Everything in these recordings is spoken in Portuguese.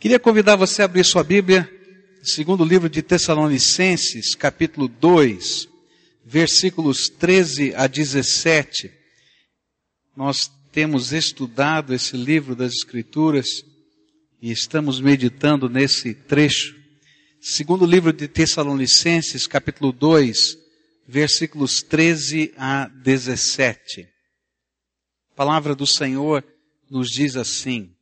Queria convidar você a abrir sua Bíblia, segundo livro de Tessalonicenses, capítulo 2, versículos 13 a 17. Nós temos estudado esse livro das Escrituras e estamos meditando nesse trecho. Segundo livro de Tessalonicenses, capítulo 2, versículos 13 a 17. A palavra do Senhor nos diz assim: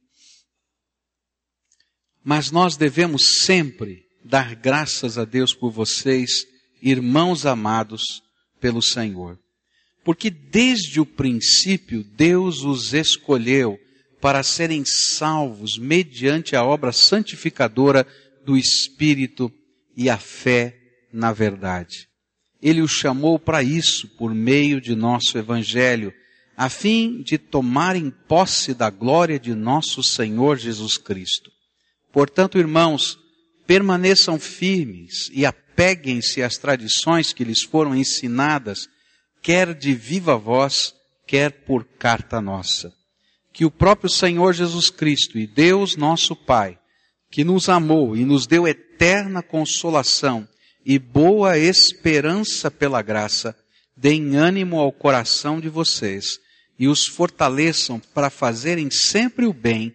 mas nós devemos sempre dar graças a Deus por vocês, irmãos amados pelo Senhor. Porque desde o princípio Deus os escolheu para serem salvos mediante a obra santificadora do Espírito e a fé na verdade. Ele os chamou para isso por meio de nosso Evangelho, a fim de tomarem posse da glória de nosso Senhor Jesus Cristo. Portanto, irmãos, permaneçam firmes e apeguem-se às tradições que lhes foram ensinadas, quer de viva voz, quer por carta nossa. Que o próprio Senhor Jesus Cristo e Deus nosso Pai, que nos amou e nos deu eterna consolação e boa esperança pela graça, deem ânimo ao coração de vocês e os fortaleçam para fazerem sempre o bem,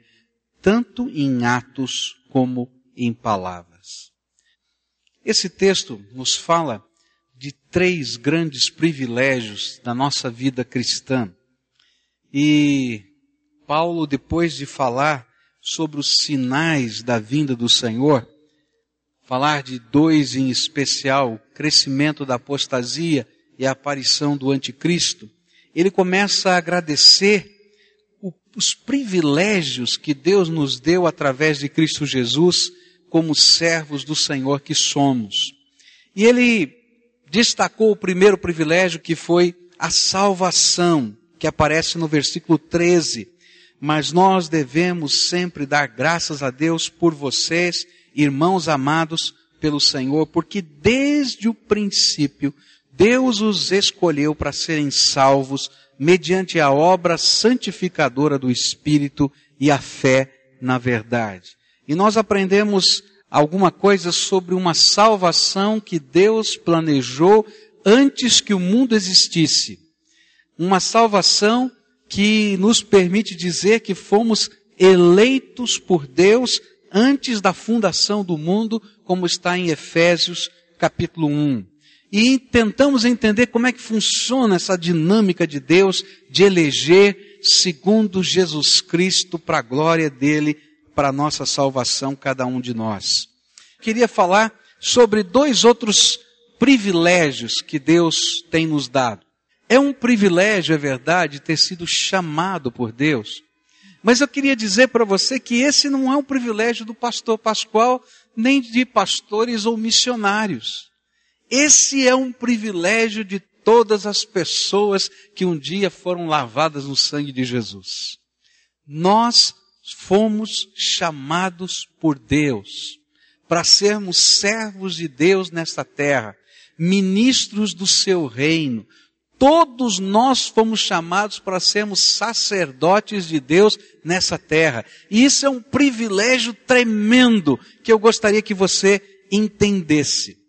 tanto em atos como em palavras. Esse texto nos fala de três grandes privilégios da nossa vida cristã. E Paulo, depois de falar sobre os sinais da vinda do Senhor, falar de dois em especial, o crescimento da apostasia e a aparição do anticristo, ele começa a agradecer os privilégios que Deus nos deu através de Cristo Jesus como servos do Senhor que somos. E ele destacou o primeiro privilégio que foi a salvação, que aparece no versículo 13. Mas nós devemos sempre dar graças a Deus por vocês, irmãos amados pelo Senhor, porque desde o princípio Deus os escolheu para serem salvos mediante a obra santificadora do Espírito e a fé na verdade. E nós aprendemos alguma coisa sobre uma salvação que Deus planejou antes que o mundo existisse. Uma salvação que nos permite dizer que fomos eleitos por Deus antes da fundação do mundo, como está em Efésios capítulo 1 e tentamos entender como é que funciona essa dinâmica de Deus de eleger segundo Jesus Cristo para a glória dele, para a nossa salvação, cada um de nós. Queria falar sobre dois outros privilégios que Deus tem nos dado. É um privilégio, é verdade, ter sido chamado por Deus. Mas eu queria dizer para você que esse não é um privilégio do pastor Pascoal, nem de pastores ou missionários. Esse é um privilégio de todas as pessoas que um dia foram lavadas no sangue de Jesus. Nós fomos chamados por Deus para sermos servos de Deus nesta terra, ministros do seu reino. Todos nós fomos chamados para sermos sacerdotes de Deus nessa terra. E isso é um privilégio tremendo que eu gostaria que você entendesse.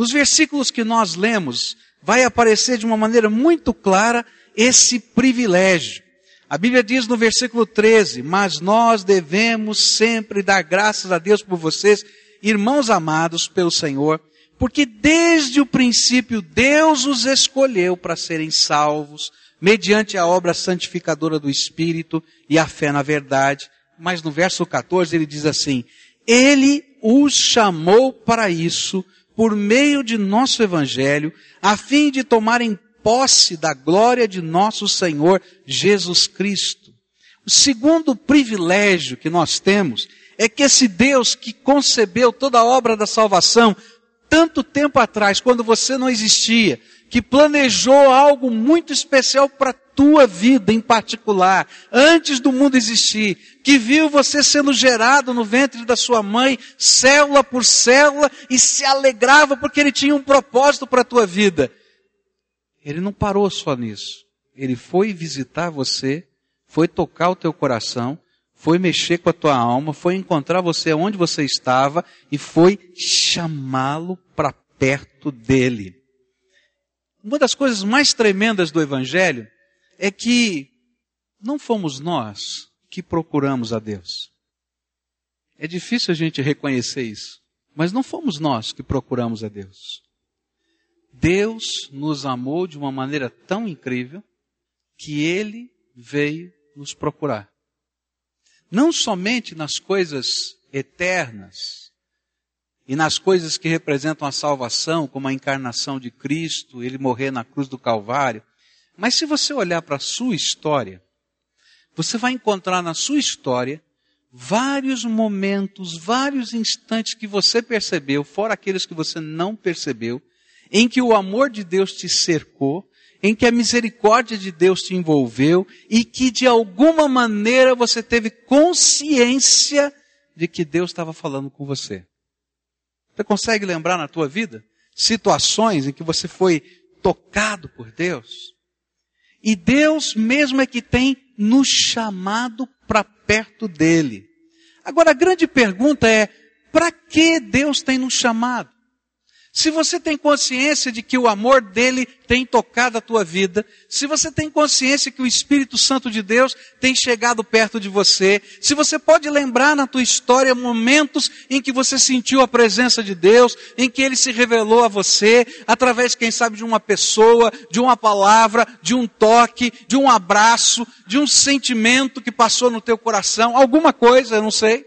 Nos versículos que nós lemos, vai aparecer de uma maneira muito clara esse privilégio. A Bíblia diz no versículo 13, mas nós devemos sempre dar graças a Deus por vocês, irmãos amados pelo Senhor, porque desde o princípio Deus os escolheu para serem salvos, mediante a obra santificadora do Espírito e a fé na verdade. Mas no verso 14 ele diz assim, Ele os chamou para isso, por meio de nosso Evangelho, a fim de tomarem posse da glória de nosso Senhor Jesus Cristo. O segundo privilégio que nós temos é que esse Deus que concebeu toda a obra da salvação tanto tempo atrás, quando você não existia, que planejou algo muito especial para tua vida em particular, antes do mundo existir, que viu você sendo gerado no ventre da sua mãe, célula por célula, e se alegrava porque ele tinha um propósito para a tua vida. Ele não parou só nisso. Ele foi visitar você, foi tocar o teu coração, foi mexer com a tua alma, foi encontrar você onde você estava e foi chamá-lo para perto dele. Uma das coisas mais tremendas do Evangelho é que não fomos nós que procuramos a Deus. É difícil a gente reconhecer isso, mas não fomos nós que procuramos a Deus. Deus nos amou de uma maneira tão incrível que ele veio nos procurar. Não somente nas coisas eternas e nas coisas que representam a salvação, como a encarnação de Cristo, ele morrer na cruz do Calvário, mas se você olhar para a sua história, você vai encontrar na sua história vários momentos, vários instantes que você percebeu, fora aqueles que você não percebeu, em que o amor de Deus te cercou, em que a misericórdia de Deus te envolveu e que de alguma maneira você teve consciência de que Deus estava falando com você. Você consegue lembrar na tua vida situações em que você foi tocado por Deus? E Deus mesmo é que tem nos chamado para perto dele. Agora a grande pergunta é: para que Deus tem nos chamado? Se você tem consciência de que o amor dele tem tocado a tua vida, se você tem consciência que o Espírito Santo de Deus tem chegado perto de você, se você pode lembrar na tua história momentos em que você sentiu a presença de Deus, em que ele se revelou a você, através, quem sabe, de uma pessoa, de uma palavra, de um toque, de um abraço, de um sentimento que passou no teu coração, alguma coisa, eu não sei.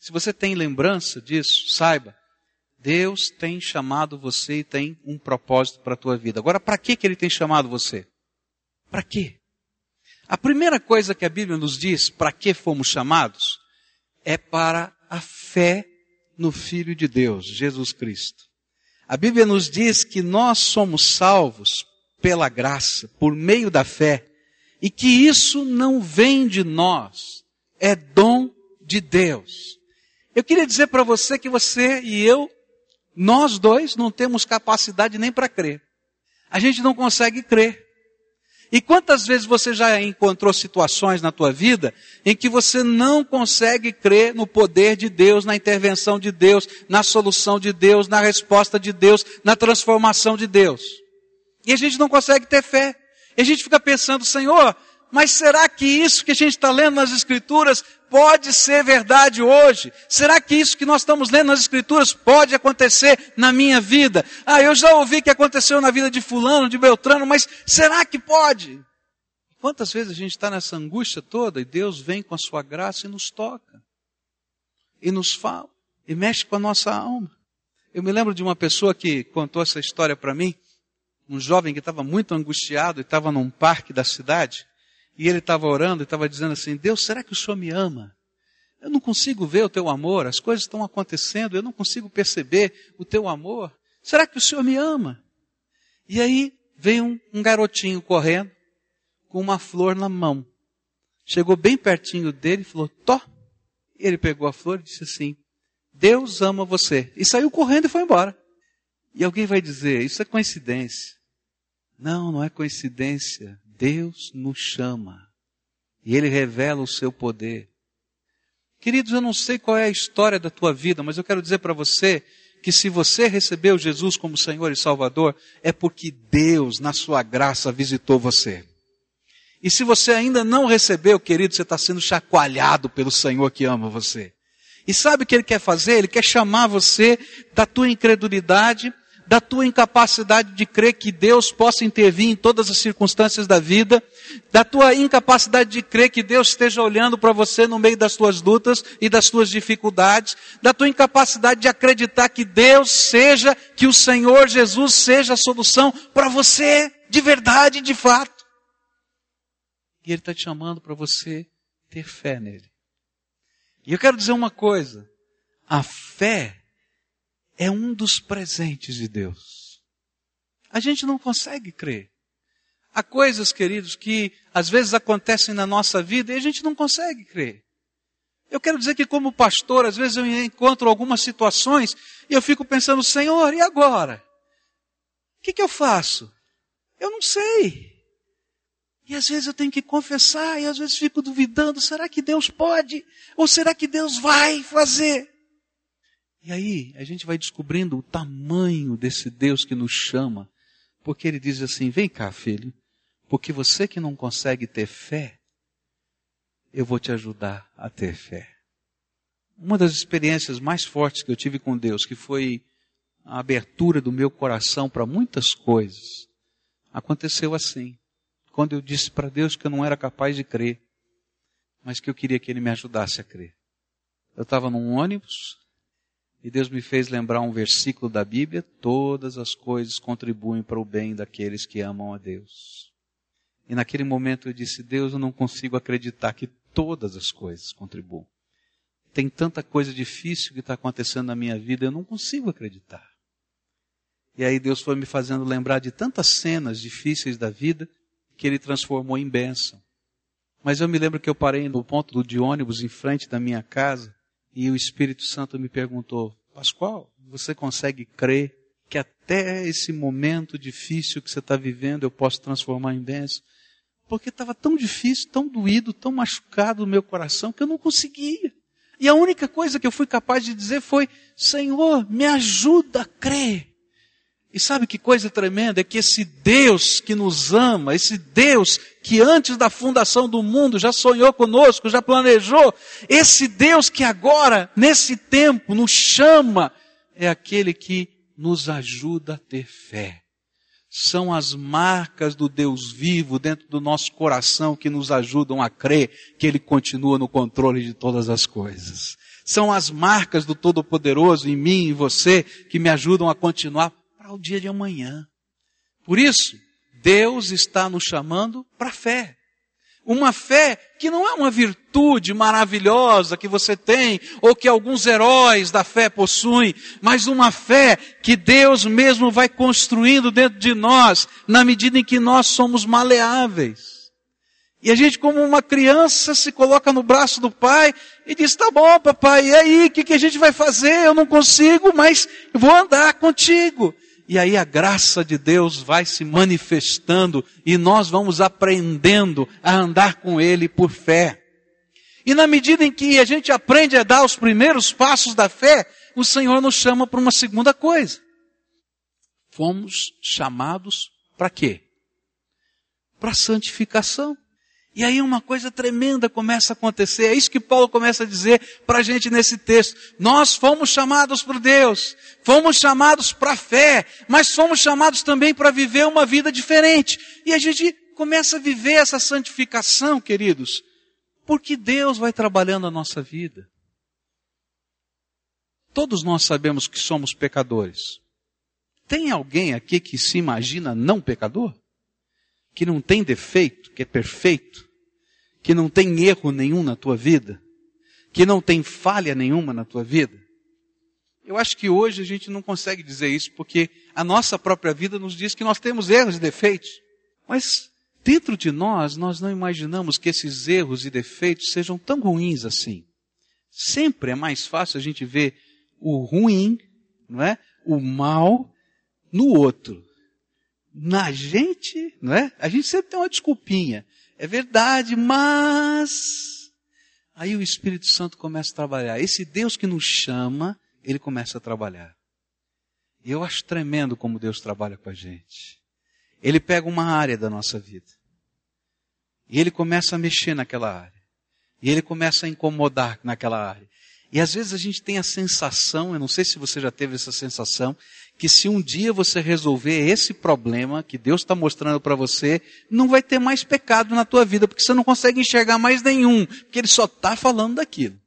Se você tem lembrança disso, saiba, Deus tem chamado você e tem um propósito para a tua vida. Agora, para que, que Ele tem chamado você? Para quê? A primeira coisa que a Bíblia nos diz, para que fomos chamados, é para a fé no Filho de Deus, Jesus Cristo. A Bíblia nos diz que nós somos salvos pela graça, por meio da fé, e que isso não vem de nós, é dom de Deus. Eu queria dizer para você que você e eu nós dois não temos capacidade nem para crer. A gente não consegue crer. E quantas vezes você já encontrou situações na tua vida em que você não consegue crer no poder de Deus, na intervenção de Deus, na solução de Deus, na resposta de Deus, na transformação de Deus? E a gente não consegue ter fé. E a gente fica pensando, Senhor, mas será que isso que a gente está lendo nas Escrituras pode ser verdade hoje? Será que isso que nós estamos lendo nas Escrituras pode acontecer na minha vida? Ah, eu já ouvi que aconteceu na vida de Fulano, de Beltrano, mas será que pode? Quantas vezes a gente está nessa angústia toda e Deus vem com a sua graça e nos toca, e nos fala, e mexe com a nossa alma? Eu me lembro de uma pessoa que contou essa história para mim, um jovem que estava muito angustiado e estava num parque da cidade. E ele estava orando e estava dizendo assim: Deus, será que o Senhor me ama? Eu não consigo ver o teu amor, as coisas estão acontecendo, eu não consigo perceber o teu amor. Será que o Senhor me ama? E aí veio um, um garotinho correndo com uma flor na mão. Chegou bem pertinho dele e falou: Tó. Ele pegou a flor e disse assim: Deus ama você. E saiu correndo e foi embora. E alguém vai dizer: Isso é coincidência. Não, não é coincidência. Deus nos chama e Ele revela o seu poder. Queridos, eu não sei qual é a história da tua vida, mas eu quero dizer para você que se você recebeu Jesus como Senhor e Salvador, é porque Deus, na sua graça, visitou você. E se você ainda não recebeu, querido, você está sendo chacoalhado pelo Senhor que ama você. E sabe o que Ele quer fazer? Ele quer chamar você da tua incredulidade da tua incapacidade de crer que Deus possa intervir em todas as circunstâncias da vida, da tua incapacidade de crer que Deus esteja olhando para você no meio das tuas lutas e das tuas dificuldades, da tua incapacidade de acreditar que Deus seja, que o Senhor Jesus seja a solução para você de verdade, de fato. E Ele está te chamando para você ter fé nele. E eu quero dizer uma coisa: a fé é um dos presentes de Deus. A gente não consegue crer. Há coisas, queridos, que às vezes acontecem na nossa vida e a gente não consegue crer. Eu quero dizer que, como pastor, às vezes eu encontro algumas situações e eu fico pensando, Senhor, e agora? O que, que eu faço? Eu não sei. E às vezes eu tenho que confessar, e às vezes fico duvidando: será que Deus pode? Ou será que Deus vai fazer? E aí a gente vai descobrindo o tamanho desse Deus que nos chama, porque ele diz assim: vem cá, filho, porque você que não consegue ter fé, eu vou te ajudar a ter fé. Uma das experiências mais fortes que eu tive com Deus, que foi a abertura do meu coração para muitas coisas, aconteceu assim. Quando eu disse para Deus que eu não era capaz de crer, mas que eu queria que Ele me ajudasse a crer. Eu estava num ônibus e Deus me fez lembrar um versículo da Bíblia: todas as coisas contribuem para o bem daqueles que amam a Deus. E naquele momento eu disse: Deus, eu não consigo acreditar que todas as coisas contribuem. Tem tanta coisa difícil que está acontecendo na minha vida, eu não consigo acreditar. E aí Deus foi me fazendo lembrar de tantas cenas difíceis da vida que Ele transformou em bênção. Mas eu me lembro que eu parei no ponto de ônibus em frente da minha casa e o Espírito Santo me perguntou: Pascoal, você consegue crer que até esse momento difícil que você está vivendo eu posso transformar em bênção? porque estava tão difícil, tão doído, tão machucado no meu coração que eu não conseguia. E a única coisa que eu fui capaz de dizer foi: Senhor, me ajuda a crer. E sabe que coisa tremenda? É que esse Deus que nos ama, esse Deus que antes da fundação do mundo já sonhou conosco, já planejou, esse Deus que agora, nesse tempo, nos chama, é aquele que nos ajuda a ter fé são as marcas do Deus vivo dentro do nosso coração que nos ajudam a crer que Ele continua no controle de todas as coisas. São as marcas do Todo-Poderoso em mim e em você que me ajudam a continuar para o dia de amanhã. Por isso, Deus está nos chamando para a fé. Uma fé que não é uma virtude maravilhosa que você tem, ou que alguns heróis da fé possuem, mas uma fé que Deus mesmo vai construindo dentro de nós, na medida em que nós somos maleáveis. E a gente, como uma criança, se coloca no braço do pai e diz: Tá bom, papai, e aí, o que, que a gente vai fazer? Eu não consigo, mas vou andar contigo. E aí a graça de Deus vai se manifestando e nós vamos aprendendo a andar com Ele por fé. E na medida em que a gente aprende a dar os primeiros passos da fé, o Senhor nos chama para uma segunda coisa. Fomos chamados para quê? Para santificação. E aí uma coisa tremenda começa a acontecer. É isso que Paulo começa a dizer para a gente nesse texto. Nós fomos chamados por Deus, fomos chamados para fé, mas fomos chamados também para viver uma vida diferente. E a gente começa a viver essa santificação, queridos, porque Deus vai trabalhando a nossa vida. Todos nós sabemos que somos pecadores. Tem alguém aqui que se imagina não pecador? Que não tem defeito, que é perfeito? que não tem erro nenhum na tua vida, que não tem falha nenhuma na tua vida? Eu acho que hoje a gente não consegue dizer isso porque a nossa própria vida nos diz que nós temos erros e defeitos. Mas dentro de nós, nós não imaginamos que esses erros e defeitos sejam tão ruins assim. Sempre é mais fácil a gente ver o ruim, não é? O mal no outro. Na gente, não é? A gente sempre tem uma desculpinha. É verdade, mas. Aí o Espírito Santo começa a trabalhar. Esse Deus que nos chama, ele começa a trabalhar. E eu acho tremendo como Deus trabalha com a gente. Ele pega uma área da nossa vida. E ele começa a mexer naquela área. E ele começa a incomodar naquela área. E às vezes a gente tem a sensação, eu não sei se você já teve essa sensação, que se um dia você resolver esse problema que Deus está mostrando para você, não vai ter mais pecado na tua vida, porque você não consegue enxergar mais nenhum, porque Ele só está falando daquilo.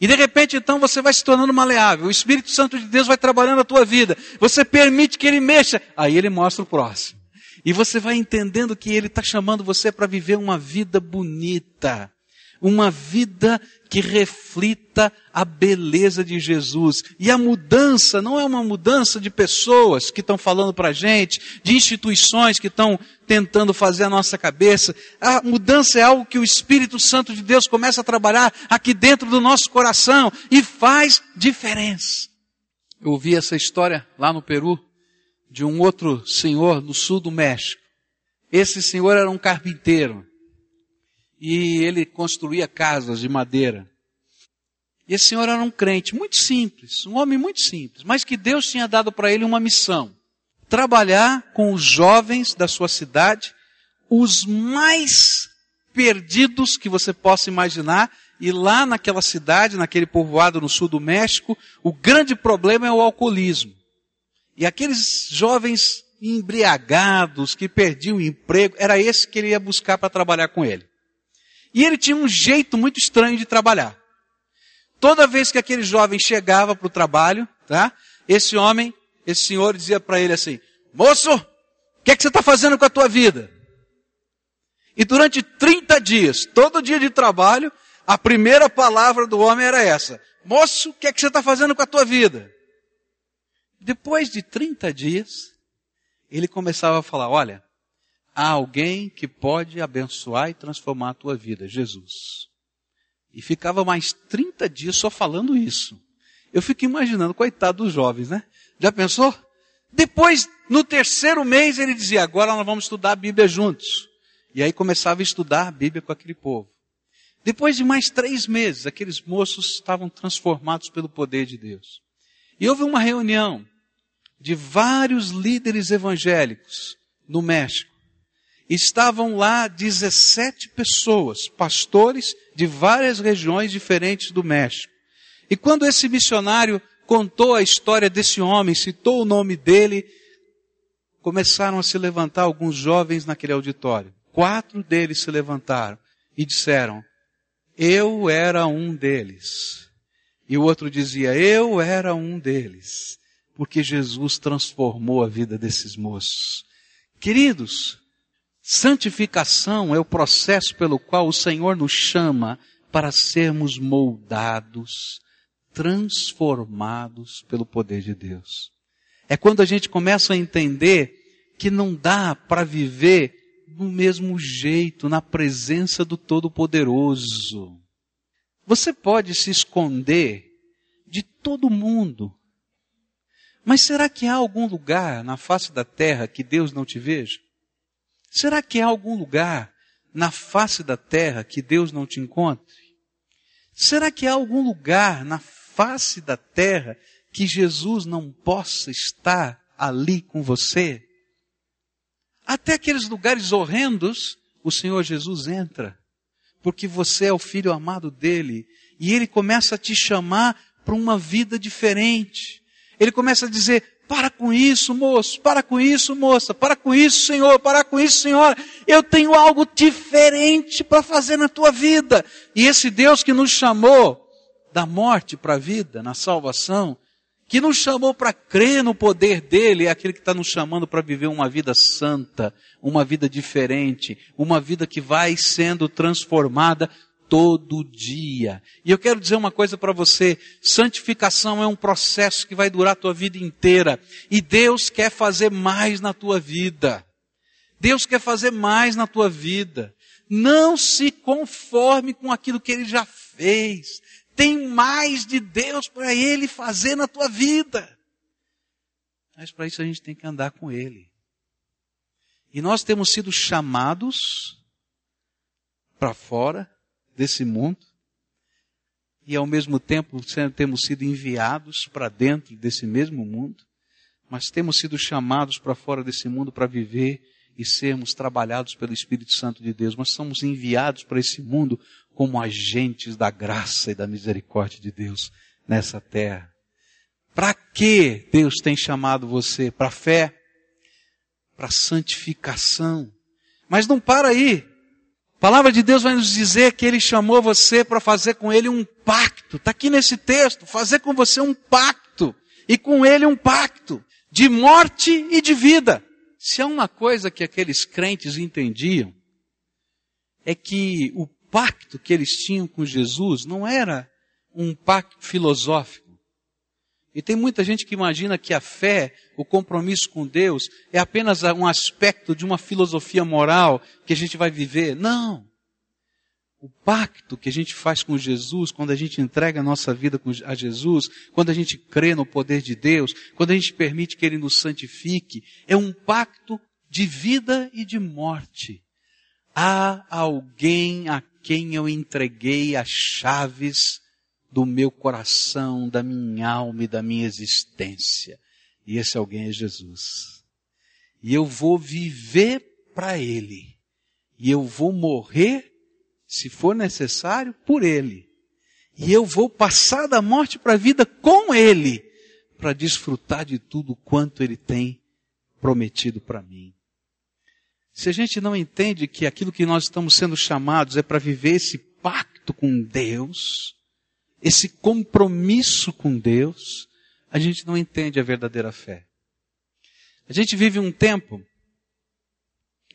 E de repente então você vai se tornando maleável, o Espírito Santo de Deus vai trabalhando a tua vida, você permite que Ele mexa, aí Ele mostra o próximo. E você vai entendendo que Ele está chamando você para viver uma vida bonita uma vida que reflita a beleza de Jesus. E a mudança não é uma mudança de pessoas que estão falando para a gente, de instituições que estão tentando fazer a nossa cabeça. A mudança é algo que o Espírito Santo de Deus começa a trabalhar aqui dentro do nosso coração e faz diferença. Eu ouvi essa história lá no Peru de um outro senhor no sul do México Esse senhor era um carpinteiro. E ele construía casas de madeira. E esse senhor era um crente muito simples, um homem muito simples, mas que Deus tinha dado para ele uma missão: trabalhar com os jovens da sua cidade, os mais perdidos que você possa imaginar, e lá naquela cidade, naquele povoado no sul do México, o grande problema é o alcoolismo. E aqueles jovens embriagados que perdiam o emprego, era esse que ele ia buscar para trabalhar com ele. E ele tinha um jeito muito estranho de trabalhar. Toda vez que aquele jovem chegava para o trabalho, tá? Esse homem, esse senhor dizia para ele assim: Moço, o que, é que você está fazendo com a tua vida? E durante 30 dias, todo dia de trabalho, a primeira palavra do homem era essa: Moço, o que é que você está fazendo com a tua vida? Depois de 30 dias, ele começava a falar: Olha, há alguém que pode abençoar e transformar a tua vida, Jesus. E ficava mais 30 dias só falando isso. Eu fico imaginando, coitado dos jovens, né? Já pensou? Depois, no terceiro mês, ele dizia, agora nós vamos estudar a Bíblia juntos. E aí começava a estudar a Bíblia com aquele povo. Depois de mais três meses, aqueles moços estavam transformados pelo poder de Deus. E houve uma reunião de vários líderes evangélicos no México estavam lá 17 pessoas, pastores de várias regiões diferentes do México. E quando esse missionário contou a história desse homem, citou o nome dele, começaram a se levantar alguns jovens naquele auditório. Quatro deles se levantaram e disseram: Eu era um deles. E o outro dizia: Eu era um deles. Porque Jesus transformou a vida desses moços. Queridos, Santificação é o processo pelo qual o Senhor nos chama para sermos moldados, transformados pelo poder de Deus. É quando a gente começa a entender que não dá para viver do mesmo jeito, na presença do Todo-Poderoso. Você pode se esconder de todo mundo. Mas será que há algum lugar na face da terra que Deus não te veja? Será que há algum lugar na face da terra que Deus não te encontre? Será que há algum lugar na face da terra que Jesus não possa estar ali com você? Até aqueles lugares horrendos, o Senhor Jesus entra, porque você é o filho amado dele, e ele começa a te chamar para uma vida diferente. Ele começa a dizer: para com isso, moço, para com isso, moça, para com isso, Senhor, para com isso, Senhora. Eu tenho algo diferente para fazer na tua vida. E esse Deus que nos chamou da morte para a vida, na salvação, que nos chamou para crer no poder dele, é aquele que está nos chamando para viver uma vida santa, uma vida diferente, uma vida que vai sendo transformada todo dia. E eu quero dizer uma coisa para você: santificação é um processo que vai durar a tua vida inteira. E Deus quer fazer mais na tua vida. Deus quer fazer mais na tua vida. Não se conforme com aquilo que Ele já fez. Tem mais de Deus para Ele fazer na tua vida. Mas para isso a gente tem que andar com Ele. E nós temos sido chamados para fora desse mundo e ao mesmo tempo temos sido enviados para dentro desse mesmo mundo, mas temos sido chamados para fora desse mundo para viver e sermos trabalhados pelo Espírito Santo de Deus. Mas somos enviados para esse mundo como agentes da graça e da misericórdia de Deus nessa terra. Para que Deus tem chamado você? Para fé, para santificação. Mas não para aí. A palavra de Deus vai nos dizer que Ele chamou você para fazer com Ele um pacto. Está aqui nesse texto. Fazer com você um pacto. E com Ele um pacto. De morte e de vida. Se há uma coisa que aqueles crentes entendiam, é que o pacto que eles tinham com Jesus não era um pacto filosófico. E tem muita gente que imagina que a fé, o compromisso com Deus, é apenas um aspecto de uma filosofia moral que a gente vai viver. Não. O pacto que a gente faz com Jesus, quando a gente entrega a nossa vida a Jesus, quando a gente crê no poder de Deus, quando a gente permite que Ele nos santifique, é um pacto de vida e de morte. Há alguém a quem eu entreguei as chaves do meu coração, da minha alma e da minha existência. E esse alguém é Jesus. E eu vou viver para Ele. E eu vou morrer, se for necessário, por Ele. E eu vou passar da morte para a vida com Ele, para desfrutar de tudo quanto Ele tem prometido para mim. Se a gente não entende que aquilo que nós estamos sendo chamados é para viver esse pacto com Deus, esse compromisso com Deus, a gente não entende a verdadeira fé. A gente vive um tempo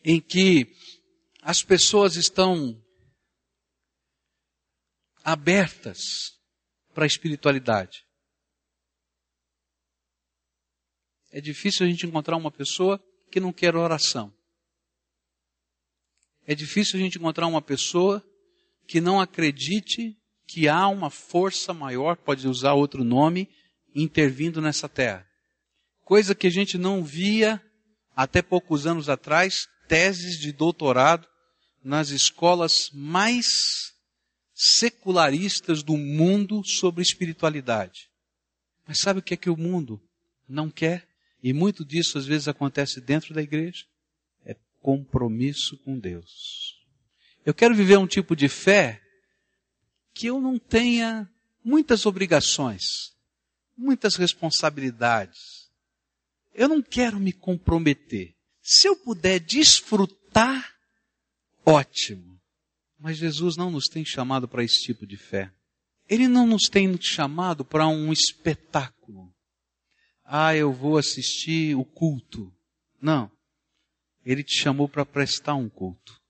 em que as pessoas estão abertas para a espiritualidade. É difícil a gente encontrar uma pessoa que não quer oração. É difícil a gente encontrar uma pessoa que não acredite que há uma força maior, pode usar outro nome, intervindo nessa terra. Coisa que a gente não via até poucos anos atrás, teses de doutorado nas escolas mais secularistas do mundo sobre espiritualidade. Mas sabe o que é que o mundo não quer? E muito disso às vezes acontece dentro da igreja compromisso com Deus. Eu quero viver um tipo de fé que eu não tenha muitas obrigações, muitas responsabilidades. Eu não quero me comprometer. Se eu puder desfrutar, ótimo. Mas Jesus não nos tem chamado para esse tipo de fé. Ele não nos tem chamado para um espetáculo. Ah, eu vou assistir o culto. Não. Ele te chamou para prestar um culto.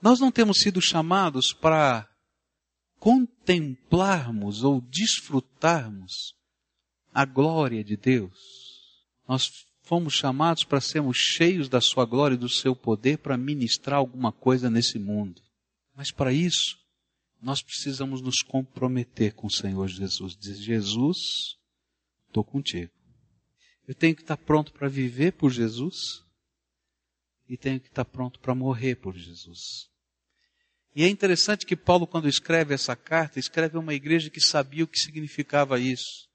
Nós não temos sido chamados para contemplarmos ou desfrutarmos a glória de Deus. Nós fomos chamados para sermos cheios da sua glória e do seu poder para ministrar alguma coisa nesse mundo. Mas para isso, nós precisamos nos comprometer com o Senhor Jesus. Dizer, Jesus, estou contigo. Eu tenho que estar pronto para viver por Jesus e tenho que estar pronto para morrer por Jesus. E é interessante que Paulo, quando escreve essa carta, escreve uma igreja que sabia o que significava isso,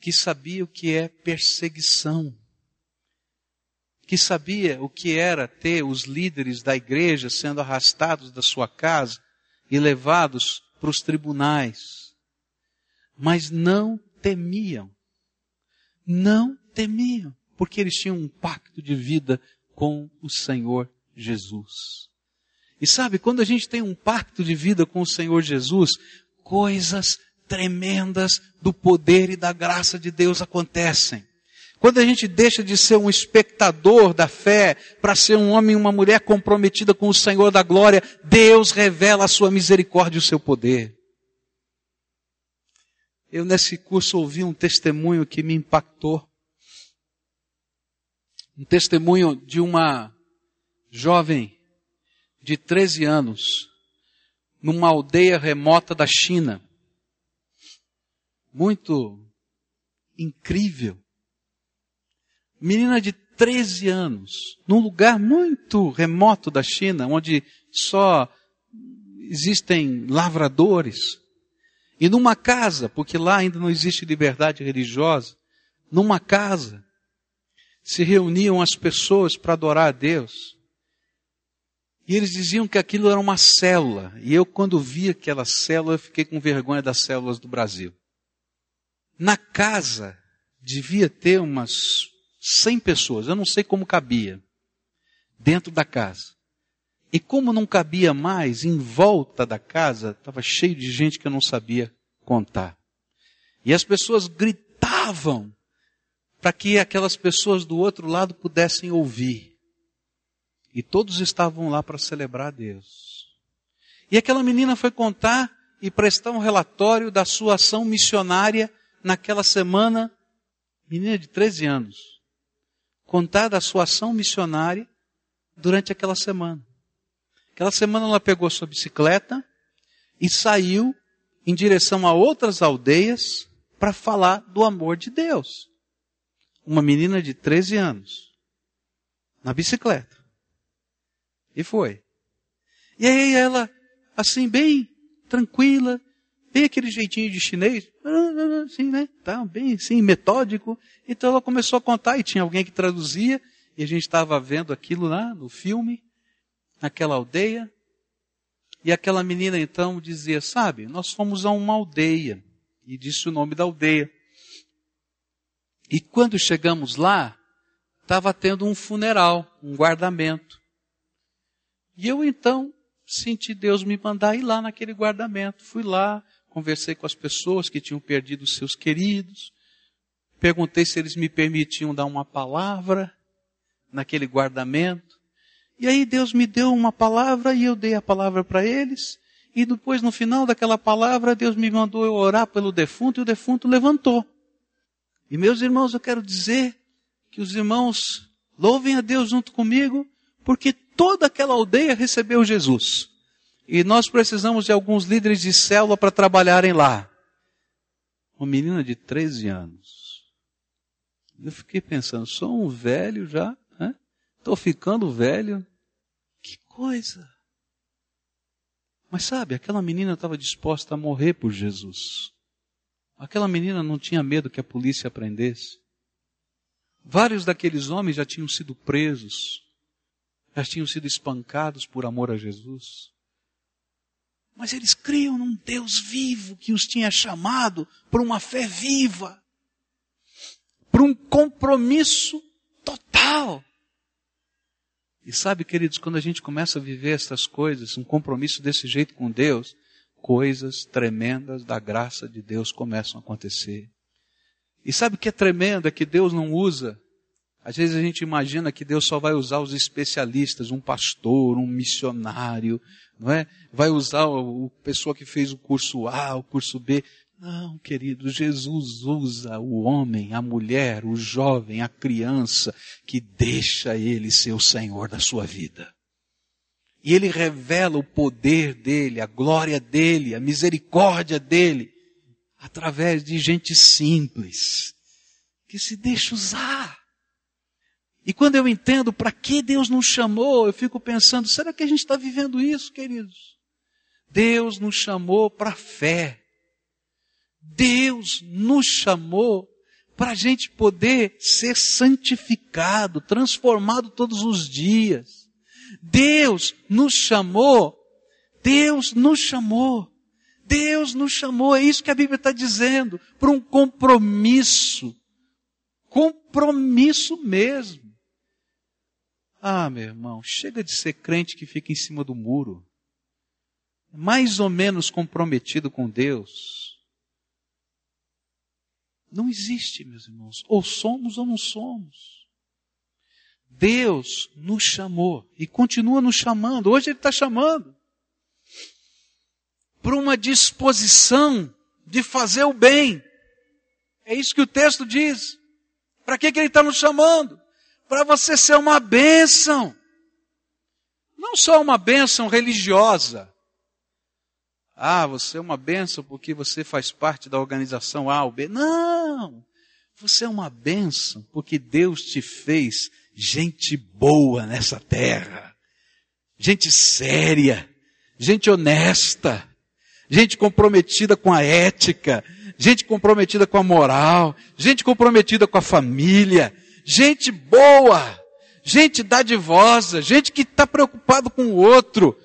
que sabia o que é perseguição, que sabia o que era ter os líderes da igreja sendo arrastados da sua casa e levados para os tribunais, mas não temiam, não temiam, porque eles tinham um pacto de vida com o Senhor Jesus. E sabe, quando a gente tem um pacto de vida com o Senhor Jesus, coisas tremendas do poder e da graça de Deus acontecem. Quando a gente deixa de ser um espectador da fé para ser um homem e uma mulher comprometida com o Senhor da glória, Deus revela a sua misericórdia e o seu poder. Eu nesse curso ouvi um testemunho que me impactou um testemunho de uma jovem de 13 anos, numa aldeia remota da China. Muito incrível. Menina de 13 anos, num lugar muito remoto da China, onde só existem lavradores. E numa casa, porque lá ainda não existe liberdade religiosa, numa casa, se reuniam as pessoas para adorar a Deus. E eles diziam que aquilo era uma célula. E eu, quando vi aquela célula, fiquei com vergonha das células do Brasil. Na casa, devia ter umas 100 pessoas. Eu não sei como cabia. Dentro da casa. E como não cabia mais, em volta da casa, estava cheio de gente que eu não sabia contar. E as pessoas gritavam para que aquelas pessoas do outro lado pudessem ouvir. E todos estavam lá para celebrar a Deus. E aquela menina foi contar e prestar um relatório da sua ação missionária naquela semana, menina de 13 anos. Contar da sua ação missionária durante aquela semana. Aquela semana ela pegou sua bicicleta e saiu em direção a outras aldeias para falar do amor de Deus uma menina de 13 anos, na bicicleta. E foi. E aí ela, assim, bem tranquila, bem aquele jeitinho de chinês, assim, né? Tá, bem assim, metódico. Então ela começou a contar e tinha alguém que traduzia, e a gente estava vendo aquilo lá no filme, naquela aldeia. E aquela menina então dizia, sabe, nós fomos a uma aldeia. E disse o nome da aldeia. E quando chegamos lá, estava tendo um funeral, um guardamento. E eu então senti Deus me mandar ir lá naquele guardamento. Fui lá, conversei com as pessoas que tinham perdido seus queridos, perguntei se eles me permitiam dar uma palavra naquele guardamento. E aí Deus me deu uma palavra e eu dei a palavra para eles. E depois, no final daquela palavra, Deus me mandou eu orar pelo defunto e o defunto levantou. E meus irmãos, eu quero dizer que os irmãos louvem a Deus junto comigo, porque toda aquela aldeia recebeu Jesus. E nós precisamos de alguns líderes de célula para trabalharem lá. Uma menina de 13 anos. Eu fiquei pensando, sou um velho já, Estou ficando velho. Que coisa. Mas sabe, aquela menina estava disposta a morrer por Jesus. Aquela menina não tinha medo que a polícia prendesse. Vários daqueles homens já tinham sido presos, já tinham sido espancados por amor a Jesus. Mas eles criam num Deus vivo que os tinha chamado por uma fé viva, por um compromisso total. E sabe, queridos, quando a gente começa a viver essas coisas, um compromisso desse jeito com Deus, coisas tremendas da graça de Deus começam a acontecer. E sabe o que é tremendo? É que Deus não usa. Às vezes a gente imagina que Deus só vai usar os especialistas, um pastor, um missionário, não é? Vai usar o, pessoa que fez o curso A, o curso B. Não, querido, Jesus usa o homem, a mulher, o jovem, a criança, que deixa ele ser o Senhor da sua vida. E ele revela o poder dele, a glória dele, a misericórdia dele, através de gente simples, que se deixa usar. E quando eu entendo para que Deus nos chamou, eu fico pensando, será que a gente está vivendo isso, queridos? Deus nos chamou para fé. Deus nos chamou para a gente poder ser santificado, transformado todos os dias. Deus nos chamou, Deus nos chamou, Deus nos chamou, é isso que a Bíblia está dizendo, para um compromisso, compromisso mesmo. Ah, meu irmão, chega de ser crente que fica em cima do muro, mais ou menos comprometido com Deus. Não existe, meus irmãos, ou somos ou não somos. Deus nos chamou e continua nos chamando. Hoje Ele está chamando para uma disposição de fazer o bem. É isso que o texto diz. Para que, que Ele está nos chamando? Para você ser uma bênção. Não só uma bênção religiosa. Ah, você é uma bênção porque você faz parte da organização A ou B. Não! Você é uma bênção porque Deus te fez gente boa nessa terra, gente séria, gente honesta, gente comprometida com a ética, gente comprometida com a moral, gente comprometida com a família, gente boa, gente dadivosa, gente que está preocupado com o outro.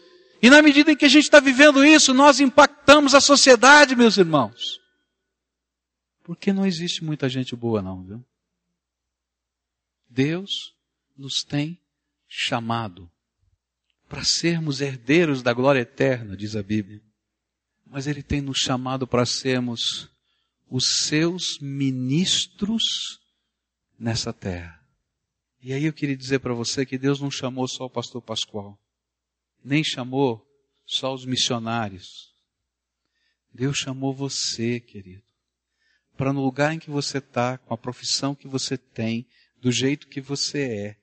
E na medida em que a gente está vivendo isso, nós impactamos a sociedade, meus irmãos. Porque não existe muita gente boa, não, viu? Deus nos tem chamado para sermos herdeiros da glória eterna, diz a Bíblia. Mas Ele tem nos chamado para sermos os seus ministros nessa terra. E aí eu queria dizer para você que Deus não chamou só o pastor Pascoal, nem chamou só os missionários. Deus chamou você, querido, para no lugar em que você está, com a profissão que você tem, do jeito que você é,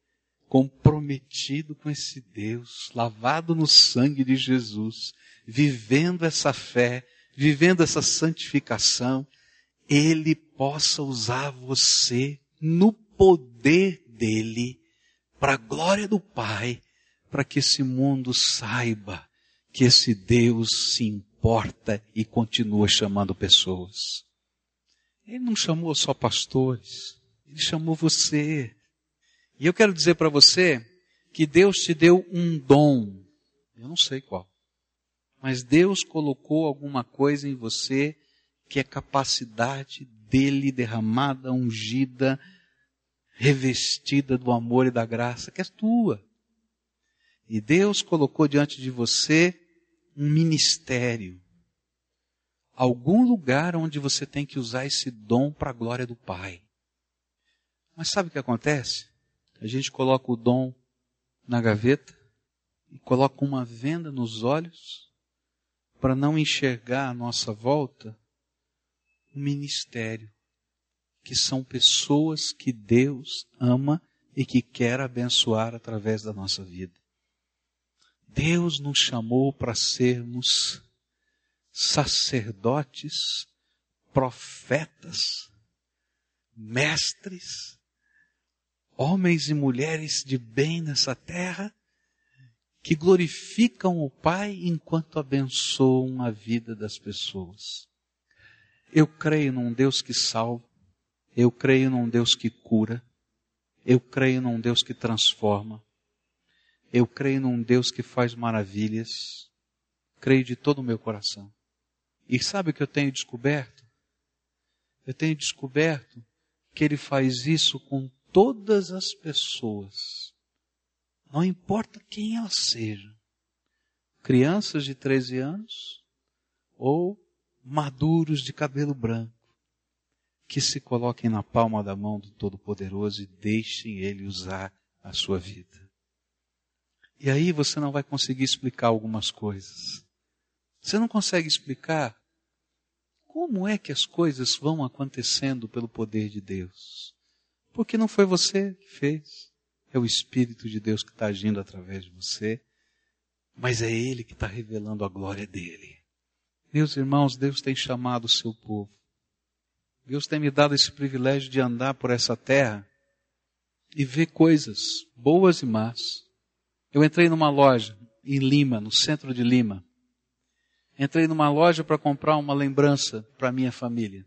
comprometido com esse Deus, lavado no sangue de Jesus, vivendo essa fé, vivendo essa santificação, Ele possa usar você no poder dele para a glória do Pai, para que esse mundo saiba que esse Deus se importa e continua chamando pessoas. Ele não chamou só pastores, ele chamou você. E eu quero dizer para você que Deus te deu um dom. Eu não sei qual. Mas Deus colocou alguma coisa em você que é capacidade dele derramada, ungida, revestida do amor e da graça, que é tua. E Deus colocou diante de você um ministério. Algum lugar onde você tem que usar esse dom para a glória do Pai. Mas sabe o que acontece? A gente coloca o dom na gaveta e coloca uma venda nos olhos para não enxergar à nossa volta o ministério, que são pessoas que Deus ama e que quer abençoar através da nossa vida. Deus nos chamou para sermos sacerdotes, profetas, mestres, homens e mulheres de bem nessa terra, que glorificam o Pai enquanto abençoam a vida das pessoas. Eu creio num Deus que salva, eu creio num Deus que cura, eu creio num Deus que transforma, eu creio num Deus que faz maravilhas. Creio de todo o meu coração. E sabe o que eu tenho descoberto? Eu tenho descoberto que Ele faz isso com todas as pessoas. Não importa quem elas sejam. Crianças de 13 anos ou maduros de cabelo branco. Que se coloquem na palma da mão do Todo-Poderoso e deixem Ele usar a sua vida. E aí você não vai conseguir explicar algumas coisas. Você não consegue explicar como é que as coisas vão acontecendo pelo poder de Deus. Porque não foi você que fez. É o Espírito de Deus que está agindo através de você. Mas é Ele que está revelando a glória dele. Meus irmãos, Deus tem chamado o seu povo. Deus tem me dado esse privilégio de andar por essa terra e ver coisas boas e más eu entrei numa loja em Lima, no centro de Lima. Entrei numa loja para comprar uma lembrança para minha família.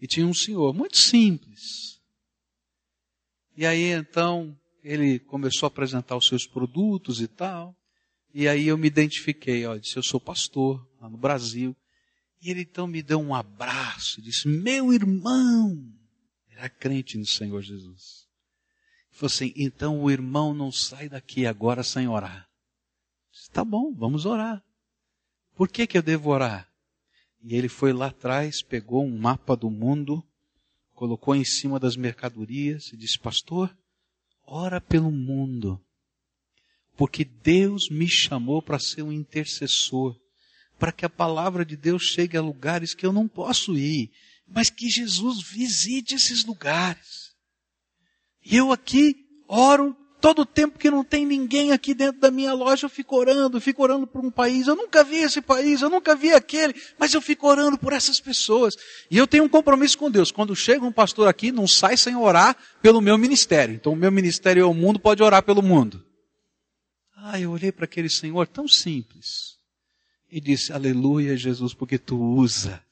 E tinha um senhor, muito simples. E aí então ele começou a apresentar os seus produtos e tal. E aí eu me identifiquei, ó, disse, eu sou pastor lá no Brasil. E ele então me deu um abraço, disse, meu irmão, era crente no Senhor Jesus. Falou assim, então o irmão não sai daqui agora sem orar. Disse, tá bom, vamos orar. Por que que eu devo orar? E ele foi lá atrás, pegou um mapa do mundo, colocou em cima das mercadorias e disse, pastor, ora pelo mundo. Porque Deus me chamou para ser um intercessor, para que a palavra de Deus chegue a lugares que eu não posso ir, mas que Jesus visite esses lugares. E eu aqui oro todo o tempo que não tem ninguém aqui dentro da minha loja, eu fico orando, fico orando por um país. Eu nunca vi esse país, eu nunca vi aquele, mas eu fico orando por essas pessoas. E eu tenho um compromisso com Deus. Quando chega um pastor aqui, não sai sem orar pelo meu ministério. Então o meu ministério é o mundo, pode orar pelo mundo. Ah, eu olhei para aquele Senhor tão simples e disse: Aleluia, Jesus, porque tu usa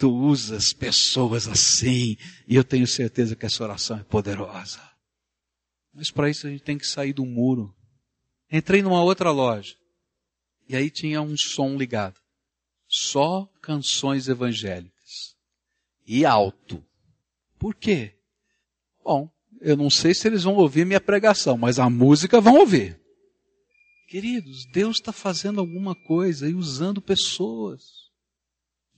tu usas pessoas assim, e eu tenho certeza que essa oração é poderosa. Mas para isso a gente tem que sair do muro. Entrei numa outra loja. E aí tinha um som ligado. Só canções evangélicas. E alto. Por quê? Bom, eu não sei se eles vão ouvir minha pregação, mas a música vão ouvir. Queridos, Deus está fazendo alguma coisa e usando pessoas.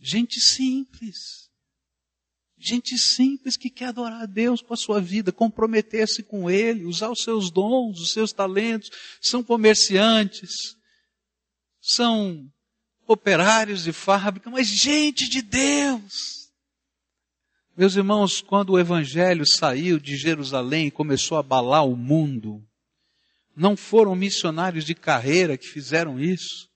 Gente simples. Gente simples que quer adorar a Deus com a sua vida, comprometer-se com Ele, usar os seus dons, os seus talentos, são comerciantes, são operários de fábrica, mas gente de Deus. Meus irmãos, quando o Evangelho saiu de Jerusalém e começou a abalar o mundo, não foram missionários de carreira que fizeram isso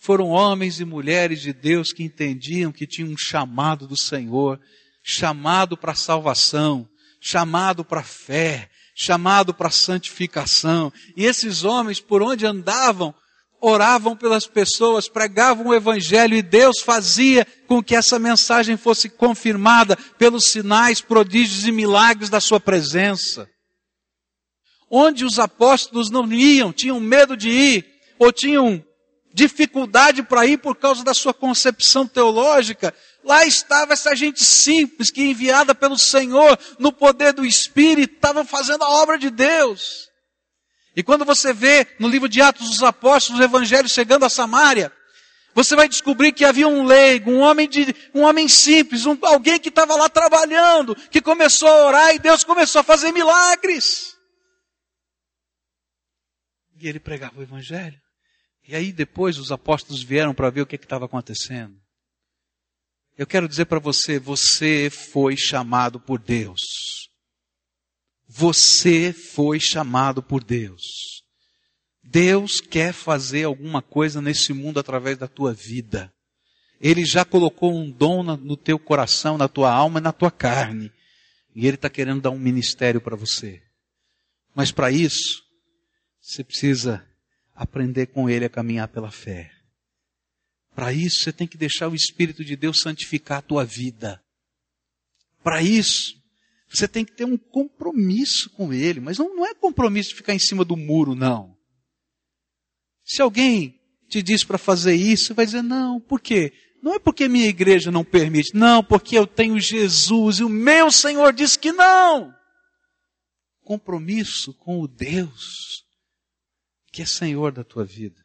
foram homens e mulheres de Deus que entendiam que tinham um chamado do Senhor, chamado para salvação, chamado para fé, chamado para santificação. E esses homens, por onde andavam, oravam pelas pessoas, pregavam o evangelho e Deus fazia com que essa mensagem fosse confirmada pelos sinais, prodígios e milagres da sua presença. Onde os apóstolos não iam, tinham medo de ir, ou tinham dificuldade para ir por causa da sua concepção teológica, lá estava essa gente simples que enviada pelo Senhor no poder do Espírito estava fazendo a obra de Deus. E quando você vê no livro de Atos dos Apóstolos o Evangelho chegando a Samaria, você vai descobrir que havia um leigo, um homem de, um homem simples, um, alguém que estava lá trabalhando, que começou a orar e Deus começou a fazer milagres. E ele pregava o Evangelho. E aí depois os apóstolos vieram para ver o que estava acontecendo. Eu quero dizer para você, você foi chamado por Deus. Você foi chamado por Deus. Deus quer fazer alguma coisa nesse mundo através da tua vida. Ele já colocou um dom no teu coração, na tua alma e na tua carne. E Ele está querendo dar um ministério para você. Mas para isso, você precisa aprender com Ele a caminhar pela fé. Para isso, você tem que deixar o Espírito de Deus santificar a tua vida. Para isso, você tem que ter um compromisso com Ele, mas não, não é compromisso de ficar em cima do muro, não. Se alguém te diz para fazer isso, vai dizer, não, por quê? Não é porque minha igreja não permite, não, porque eu tenho Jesus e o meu Senhor diz que não. Compromisso com o Deus que é Senhor da tua vida.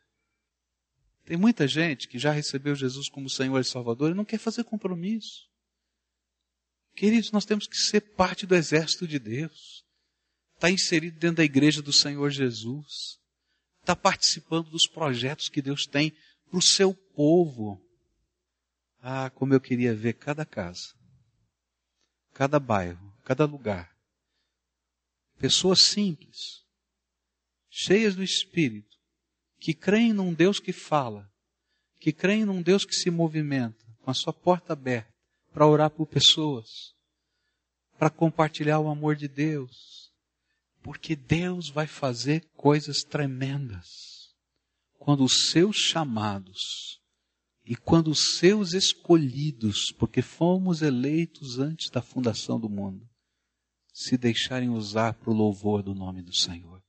Tem muita gente que já recebeu Jesus como Senhor e Salvador e não quer fazer compromisso. Queridos, nós temos que ser parte do exército de Deus. Está inserido dentro da igreja do Senhor Jesus. Está participando dos projetos que Deus tem para o seu povo. Ah, como eu queria ver cada casa, cada bairro, cada lugar. Pessoas simples, cheias do Espírito, que creem num Deus que fala, que creem num Deus que se movimenta, com a sua porta aberta, para orar por pessoas, para compartilhar o amor de Deus. Porque Deus vai fazer coisas tremendas quando os seus chamados e quando os seus escolhidos, porque fomos eleitos antes da fundação do mundo, se deixarem usar para o louvor do nome do Senhor.